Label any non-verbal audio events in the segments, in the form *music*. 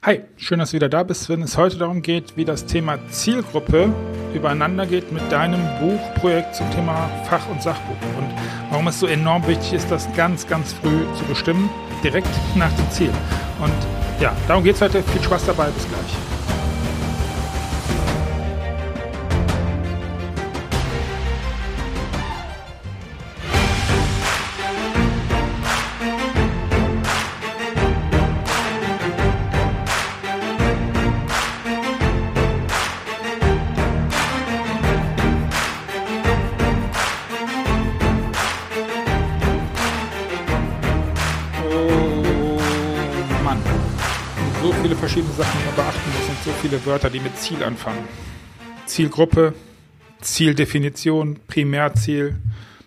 Hi, schön, dass du wieder da bist, wenn es heute darum geht, wie das Thema Zielgruppe übereinander geht mit deinem Buchprojekt zum Thema Fach- und Sachbuch und warum es so enorm wichtig ist, das ganz, ganz früh zu bestimmen, direkt nach dem Ziel. Und ja, darum geht es heute. Viel Spaß dabei, bis gleich. Viele Wörter, die mit Ziel anfangen. Zielgruppe, Zieldefinition, Primärziel,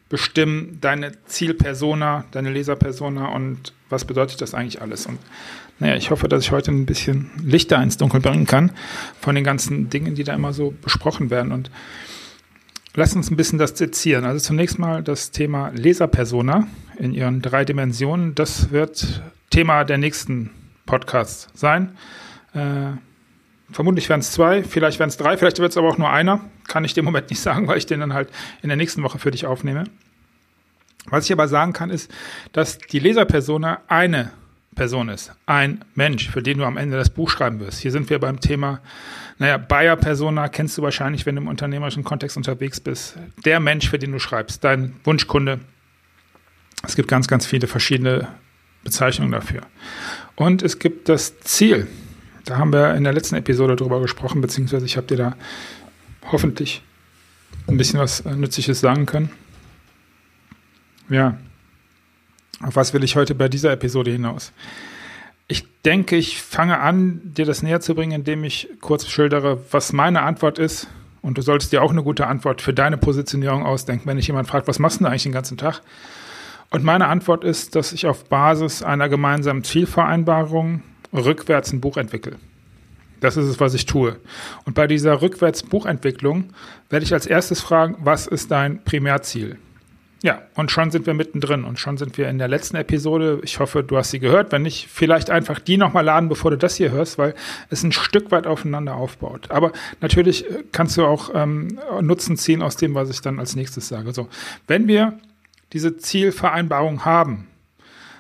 bestimmen deine Zielpersona, deine Leserpersona und was bedeutet das eigentlich alles? Und naja, ich hoffe, dass ich heute ein bisschen Lichter ins Dunkel bringen kann von den ganzen Dingen, die da immer so besprochen werden. Und lass uns ein bisschen das sezieren. Also zunächst mal das Thema Leserpersona in ihren drei Dimensionen. Das wird Thema der nächsten Podcasts sein. Äh, vermutlich werden es zwei, vielleicht werden es drei, vielleicht wird es aber auch nur einer. Kann ich im Moment nicht sagen, weil ich den dann halt in der nächsten Woche für dich aufnehme. Was ich aber sagen kann, ist, dass die Leserpersona eine Person ist, ein Mensch, für den du am Ende das Buch schreiben wirst. Hier sind wir beim Thema, naja, Buyer-Persona kennst du wahrscheinlich, wenn du im unternehmerischen Kontext unterwegs bist. Der Mensch, für den du schreibst, dein Wunschkunde. Es gibt ganz, ganz viele verschiedene Bezeichnungen dafür. Und es gibt das Ziel. Da haben wir in der letzten Episode drüber gesprochen, beziehungsweise ich habe dir da hoffentlich ein bisschen was Nützliches sagen können. Ja, auf was will ich heute bei dieser Episode hinaus? Ich denke, ich fange an, dir das näher zu bringen, indem ich kurz schildere, was meine Antwort ist. Und du solltest dir auch eine gute Antwort für deine Positionierung ausdenken, wenn dich jemand fragt, was machst du eigentlich den ganzen Tag? Und meine Antwort ist, dass ich auf Basis einer gemeinsamen Zielvereinbarung rückwärts ein Buch entwickle. Das ist es, was ich tue. Und bei dieser Rückwärts-Buchentwicklung werde ich als erstes fragen, was ist dein Primärziel? Ja, und schon sind wir mittendrin und schon sind wir in der letzten Episode. Ich hoffe, du hast sie gehört. Wenn nicht, vielleicht einfach die nochmal laden, bevor du das hier hörst, weil es ein Stück weit aufeinander aufbaut. Aber natürlich kannst du auch ähm, Nutzen ziehen aus dem, was ich dann als nächstes sage. So, wenn wir diese Zielvereinbarung haben.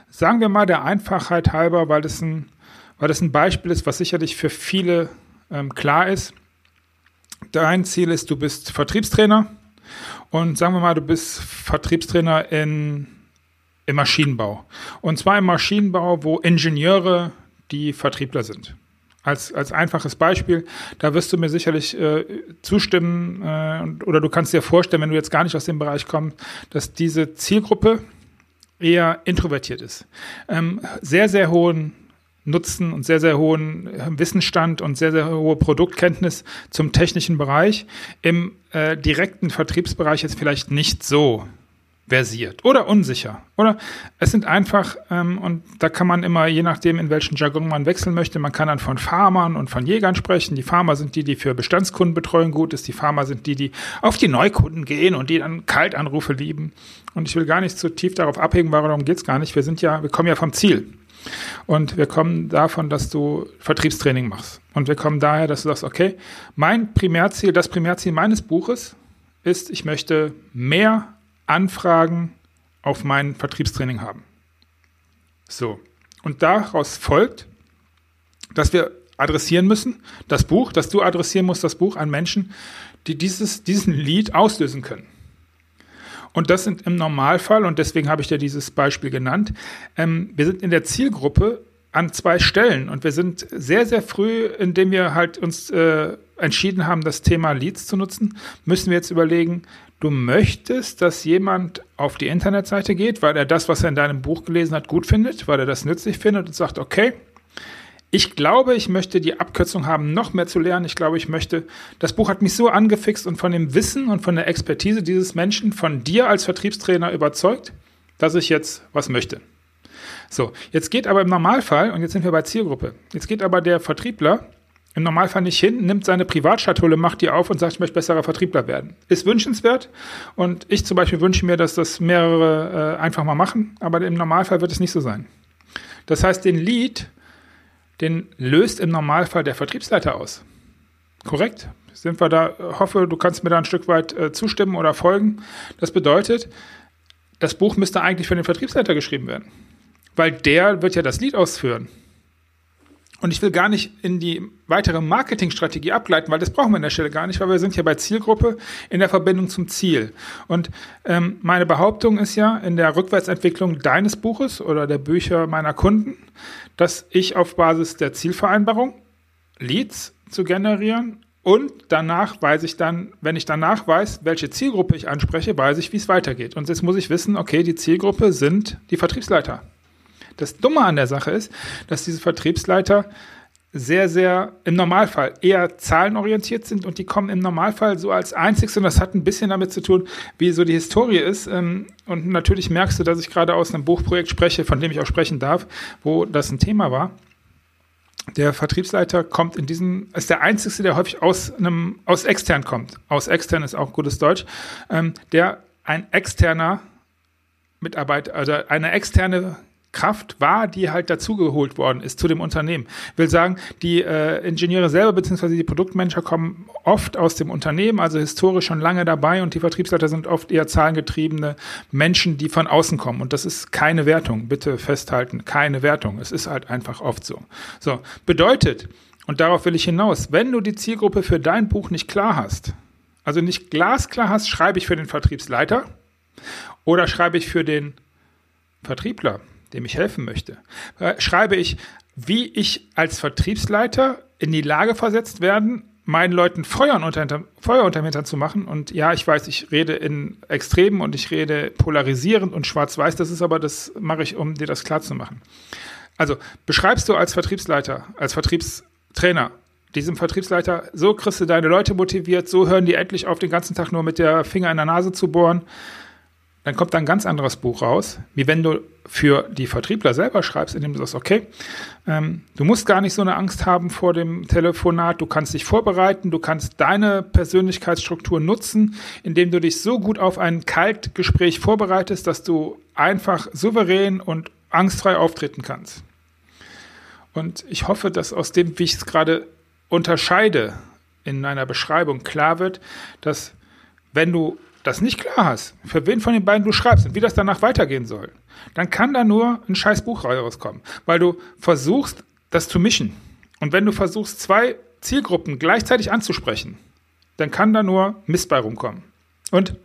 Sagen wir mal der Einfachheit halber, weil das ein, weil das ein Beispiel ist, was sicherlich für viele ähm, klar ist. Dein Ziel ist, du bist Vertriebstrainer und sagen wir mal, du bist Vertriebstrainer in, im Maschinenbau. Und zwar im Maschinenbau, wo Ingenieure die Vertriebler sind als, als einfaches Beispiel, da wirst du mir sicherlich äh, zustimmen äh, oder du kannst dir vorstellen, wenn du jetzt gar nicht aus dem Bereich kommst, dass diese Zielgruppe eher introvertiert ist. Ähm, sehr, sehr hohen Nutzen und sehr, sehr hohen äh, Wissensstand und sehr, sehr hohe Produktkenntnis zum technischen Bereich. Im äh, direkten Vertriebsbereich jetzt vielleicht nicht so versiert oder unsicher. Oder es sind einfach, ähm, und da kann man immer, je nachdem, in welchen Jargon man wechseln möchte, man kann dann von Farmern und von Jägern sprechen. Die Farmer sind die, die für Bestandskundenbetreuung gut ist. Die Farmer sind die, die auf die Neukunden gehen und die dann Kaltanrufe lieben. Und ich will gar nicht zu tief darauf abhängen, warum geht es gar nicht. Wir sind ja, wir kommen ja vom Ziel. Und wir kommen davon, dass du Vertriebstraining machst. Und wir kommen daher, dass du sagst, okay, mein Primärziel, das Primärziel meines Buches ist, ich möchte mehr Anfragen auf mein Vertriebstraining haben. So. Und daraus folgt, dass wir adressieren müssen, das Buch, dass du adressieren musst, das Buch an Menschen, die dieses, diesen Lied auslösen können. Und das sind im Normalfall, und deswegen habe ich dir dieses Beispiel genannt, ähm, wir sind in der Zielgruppe an zwei Stellen. Und wir sind sehr, sehr früh, indem wir halt uns äh, entschieden haben, das Thema Leads zu nutzen, müssen wir jetzt überlegen, du möchtest, dass jemand auf die Internetseite geht, weil er das, was er in deinem Buch gelesen hat, gut findet, weil er das nützlich findet und sagt, okay, ich glaube, ich möchte die Abkürzung haben, noch mehr zu lernen. Ich glaube, ich möchte, das Buch hat mich so angefixt und von dem Wissen und von der Expertise dieses Menschen, von dir als Vertriebstrainer überzeugt, dass ich jetzt was möchte. So, jetzt geht aber im Normalfall, und jetzt sind wir bei Zielgruppe, jetzt geht aber der Vertriebler im Normalfall nicht hin, nimmt seine Privatschatulle, macht die auf und sagt, ich möchte besserer Vertriebler werden. Ist wünschenswert und ich zum Beispiel wünsche mir, dass das mehrere äh, einfach mal machen, aber im Normalfall wird es nicht so sein. Das heißt, den Lead, den löst im Normalfall der Vertriebsleiter aus. Korrekt? Sind wir da, hoffe, du kannst mir da ein Stück weit äh, zustimmen oder folgen. Das bedeutet, das Buch müsste eigentlich für den Vertriebsleiter geschrieben werden. Weil der wird ja das Lied ausführen. Und ich will gar nicht in die weitere Marketingstrategie abgleiten, weil das brauchen wir an der Stelle gar nicht, weil wir sind ja bei Zielgruppe in der Verbindung zum Ziel. Und ähm, meine Behauptung ist ja in der Rückwärtsentwicklung deines Buches oder der Bücher meiner Kunden, dass ich auf Basis der Zielvereinbarung Leads zu generieren und danach weiß ich dann, wenn ich danach weiß, welche Zielgruppe ich anspreche, weiß ich, wie es weitergeht. Und jetzt muss ich wissen, okay, die Zielgruppe sind die Vertriebsleiter. Das Dumme an der Sache ist, dass diese Vertriebsleiter sehr, sehr im Normalfall eher zahlenorientiert sind und die kommen im Normalfall so als einziges und das hat ein bisschen damit zu tun, wie so die Historie ist. Ähm, und natürlich merkst du, dass ich gerade aus einem Buchprojekt spreche, von dem ich auch sprechen darf, wo das ein Thema war. Der Vertriebsleiter kommt in diesem, ist der einzige, der häufig aus einem, aus extern kommt. Aus extern ist auch gutes Deutsch, ähm, der ein externer Mitarbeiter, also eine externe Kraft war, die halt dazugeholt worden ist zu dem Unternehmen. Will sagen, die äh, Ingenieure selber beziehungsweise die Produktmanager kommen oft aus dem Unternehmen, also historisch schon lange dabei und die Vertriebsleiter sind oft eher zahlengetriebene Menschen, die von außen kommen. Und das ist keine Wertung, bitte festhalten, keine Wertung. Es ist halt einfach oft so. So, bedeutet, und darauf will ich hinaus, wenn du die Zielgruppe für dein Buch nicht klar hast, also nicht glasklar hast, schreibe ich für den Vertriebsleiter oder schreibe ich für den Vertriebler dem ich helfen möchte, äh, schreibe ich, wie ich als Vertriebsleiter in die Lage versetzt werden, meinen Leuten Feuer unter, Feuer unter Hintern zu machen. Und ja, ich weiß, ich rede in Extremen und ich rede polarisierend und schwarz-weiß. Das ist aber, das mache ich, um dir das klar zu machen. Also beschreibst du als Vertriebsleiter, als Vertriebstrainer diesem Vertriebsleiter, so kriegst du deine Leute motiviert, so hören die endlich auf, den ganzen Tag nur mit der Finger in der Nase zu bohren dann kommt da ein ganz anderes Buch raus, wie wenn du für die Vertriebler selber schreibst, indem du sagst, okay, ähm, du musst gar nicht so eine Angst haben vor dem Telefonat, du kannst dich vorbereiten, du kannst deine Persönlichkeitsstruktur nutzen, indem du dich so gut auf ein Kaltgespräch vorbereitest, dass du einfach souverän und angstfrei auftreten kannst. Und ich hoffe, dass aus dem, wie ich es gerade unterscheide, in meiner Beschreibung klar wird, dass wenn du das nicht klar hast, für wen von den beiden du schreibst und wie das danach weitergehen soll, dann kann da nur ein scheiß Buch rauskommen, weil du versuchst, das zu mischen. Und wenn du versuchst, zwei Zielgruppen gleichzeitig anzusprechen, dann kann da nur Mist bei rumkommen. Und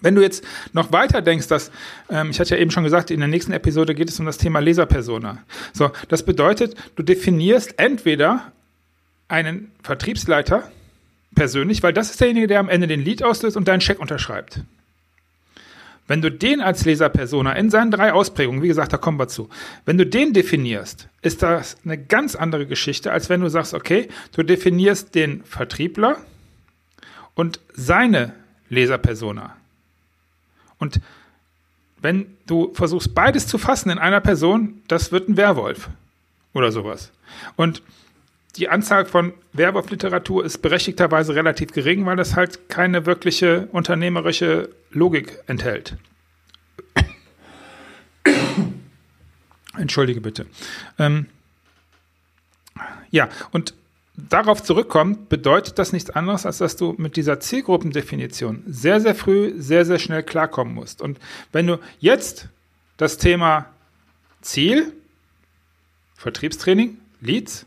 wenn du jetzt noch weiter denkst, dass, ähm, ich hatte ja eben schon gesagt, in der nächsten Episode geht es um das Thema Leserpersona. So, das bedeutet, du definierst entweder einen Vertriebsleiter, persönlich, weil das ist derjenige, der am Ende den Lied auslöst und deinen Scheck unterschreibt. Wenn du den als Leserpersona in seinen drei Ausprägungen, wie gesagt, da kommen wir zu, wenn du den definierst, ist das eine ganz andere Geschichte, als wenn du sagst, okay, du definierst den Vertriebler und seine Leserpersona. Und wenn du versuchst, beides zu fassen in einer Person, das wird ein Werwolf oder sowas. Und die Anzahl von Werbeoff-Literatur ist berechtigterweise relativ gering, weil das halt keine wirkliche unternehmerische Logik enthält. *coughs* Entschuldige bitte. Ähm, ja, und darauf zurückkommt, bedeutet das nichts anderes, als dass du mit dieser Zielgruppendefinition sehr, sehr früh, sehr, sehr schnell klarkommen musst. Und wenn du jetzt das Thema Ziel, Vertriebstraining, Leads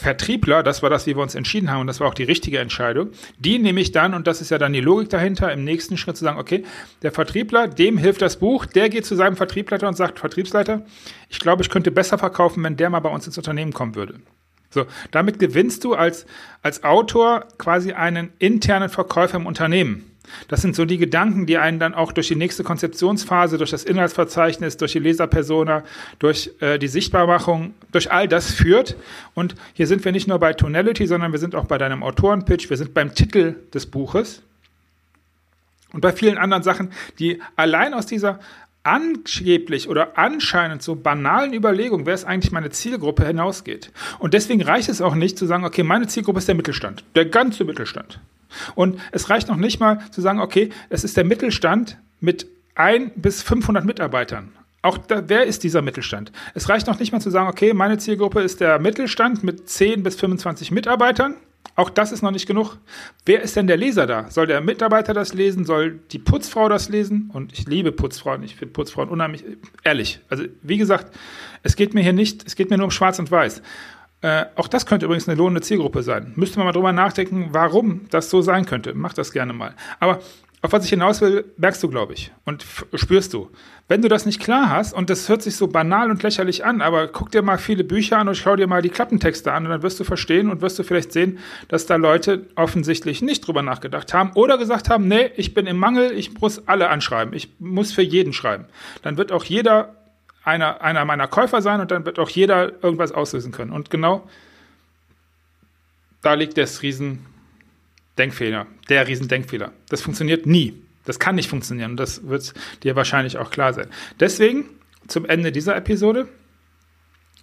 Vertriebler, das war das, wie wir uns entschieden haben, und das war auch die richtige Entscheidung, die nehme ich dann, und das ist ja dann die Logik dahinter, im nächsten Schritt zu sagen, okay, der Vertriebler, dem hilft das Buch, der geht zu seinem Vertriebsleiter und sagt, Vertriebsleiter, ich glaube, ich könnte besser verkaufen, wenn der mal bei uns ins Unternehmen kommen würde. So, damit gewinnst du als, als Autor quasi einen internen Verkäufer im Unternehmen. Das sind so die Gedanken, die einen dann auch durch die nächste Konzeptionsphase, durch das Inhaltsverzeichnis, durch die Leserpersona, durch äh, die Sichtbarmachung, durch all das führt. Und hier sind wir nicht nur bei Tonality, sondern wir sind auch bei deinem Autorenpitch, wir sind beim Titel des Buches und bei vielen anderen Sachen, die allein aus dieser angeblich oder anscheinend so banalen Überlegung, wer ist eigentlich meine Zielgruppe, hinausgeht. Und deswegen reicht es auch nicht zu sagen, okay, meine Zielgruppe ist der Mittelstand, der ganze Mittelstand. Und es reicht noch nicht mal zu sagen, okay, es ist der Mittelstand mit ein bis 500 Mitarbeitern. Auch da, wer ist dieser Mittelstand? Es reicht noch nicht mal zu sagen, okay, meine Zielgruppe ist der Mittelstand mit 10 bis 25 Mitarbeitern. Auch das ist noch nicht genug. Wer ist denn der Leser da? Soll der Mitarbeiter das lesen? Soll die Putzfrau das lesen? Und ich liebe Putzfrauen. Ich finde Putzfrauen unheimlich ehrlich. Also, wie gesagt, es geht mir hier nicht, es geht mir nur um Schwarz und Weiß. Äh, auch das könnte übrigens eine lohnende Zielgruppe sein. Müsste man mal drüber nachdenken, warum das so sein könnte. Mach das gerne mal. Aber auf was ich hinaus will, merkst du, glaube ich, und spürst du. Wenn du das nicht klar hast, und das hört sich so banal und lächerlich an, aber guck dir mal viele Bücher an und schau dir mal die Klappentexte an und dann wirst du verstehen und wirst du vielleicht sehen, dass da Leute offensichtlich nicht drüber nachgedacht haben oder gesagt haben, nee, ich bin im Mangel, ich muss alle anschreiben, ich muss für jeden schreiben. Dann wird auch jeder einer, einer meiner Käufer sein und dann wird auch jeder irgendwas auslösen können. Und genau da liegt das Riesendenkfehler, der Riesendenkfehler. Das funktioniert nie. Das kann nicht funktionieren und das wird dir wahrscheinlich auch klar sein. Deswegen zum Ende dieser Episode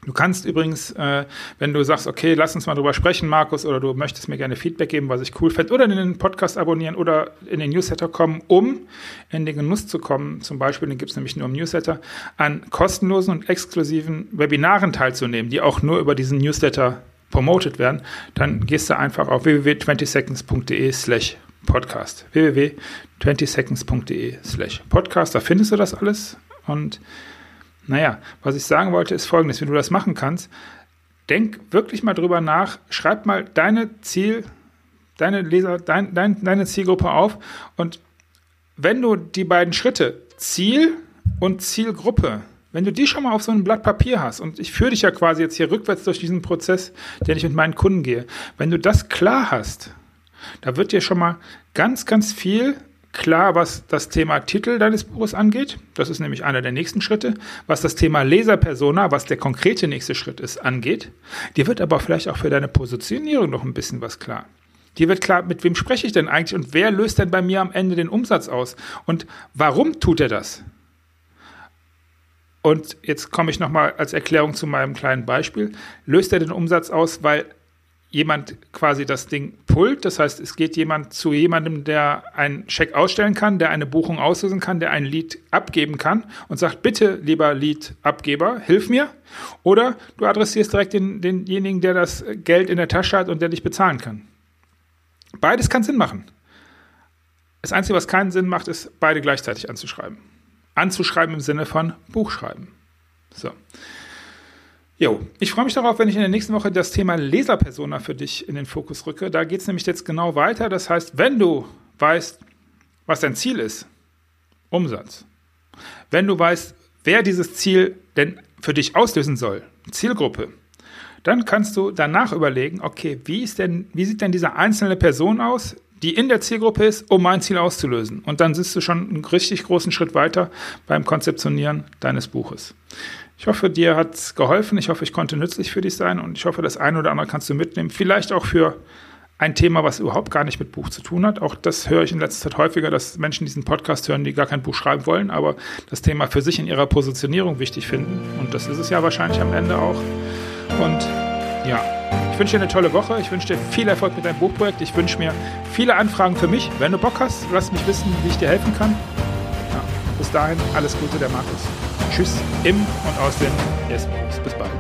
Du kannst übrigens, äh, wenn du sagst, okay, lass uns mal drüber sprechen, Markus, oder du möchtest mir gerne Feedback geben, was ich cool fände, oder in den Podcast abonnieren oder in den Newsletter kommen, um in den Genuss zu kommen, zum Beispiel, den gibt es nämlich nur im Newsletter, an kostenlosen und exklusiven Webinaren teilzunehmen, die auch nur über diesen Newsletter promoted werden, dann gehst du einfach auf www.20seconds.de slash podcast. www.20seconds.de slash podcast, da findest du das alles und naja, was ich sagen wollte, ist folgendes: Wenn du das machen kannst, denk wirklich mal drüber nach, schreib mal deine Ziel, deine Leser, dein, dein, deine Zielgruppe auf. Und wenn du die beiden Schritte Ziel und Zielgruppe, wenn du die schon mal auf so einem Blatt Papier hast und ich führe dich ja quasi jetzt hier rückwärts durch diesen Prozess, den ich mit meinen Kunden gehe, wenn du das klar hast, da wird dir schon mal ganz, ganz viel klar, was das Thema Titel deines Buches angeht. Das ist nämlich einer der nächsten Schritte. Was das Thema Leserpersona, was der konkrete nächste Schritt ist, angeht. Dir wird aber vielleicht auch für deine Positionierung noch ein bisschen was klar. Dir wird klar, mit wem spreche ich denn eigentlich und wer löst denn bei mir am Ende den Umsatz aus? Und warum tut er das? Und jetzt komme ich nochmal als Erklärung zu meinem kleinen Beispiel. Löst er den Umsatz aus, weil jemand quasi das Ding pullt. Das heißt, es geht jemand zu jemandem, der einen Scheck ausstellen kann, der eine Buchung auslösen kann, der ein Lied abgeben kann und sagt, bitte, lieber Liedabgeber, hilf mir. Oder du adressierst direkt den, denjenigen, der das Geld in der Tasche hat und der dich bezahlen kann. Beides kann Sinn machen. Das Einzige, was keinen Sinn macht, ist, beide gleichzeitig anzuschreiben. Anzuschreiben im Sinne von Buchschreiben. So. Jo, ich freue mich darauf, wenn ich in der nächsten Woche das Thema Leserpersona für dich in den Fokus rücke. Da geht es nämlich jetzt genau weiter. Das heißt, wenn du weißt, was dein Ziel ist, Umsatz. Wenn du weißt, wer dieses Ziel denn für dich auslösen soll, Zielgruppe, dann kannst du danach überlegen, okay, wie ist denn, wie sieht denn diese einzelne Person aus, die in der Zielgruppe ist, um mein Ziel auszulösen. Und dann sitzt du schon einen richtig großen Schritt weiter beim Konzeptionieren deines Buches. Ich hoffe, dir hat es geholfen. Ich hoffe, ich konnte nützlich für dich sein und ich hoffe, das eine oder andere kannst du mitnehmen. Vielleicht auch für ein Thema, was überhaupt gar nicht mit Buch zu tun hat. Auch das höre ich in letzter Zeit häufiger, dass Menschen diesen Podcast hören, die gar kein Buch schreiben wollen, aber das Thema für sich in ihrer Positionierung wichtig finden. Und das ist es ja wahrscheinlich am Ende auch. Und ja, ich wünsche dir eine tolle Woche. Ich wünsche dir viel Erfolg mit deinem Buchprojekt. Ich wünsche mir viele Anfragen für mich. Wenn du Bock hast, lass mich wissen, wie ich dir helfen kann. Ja, bis dahin, alles Gute, der Markus. Tschüss im und aus den Yes Bis bald.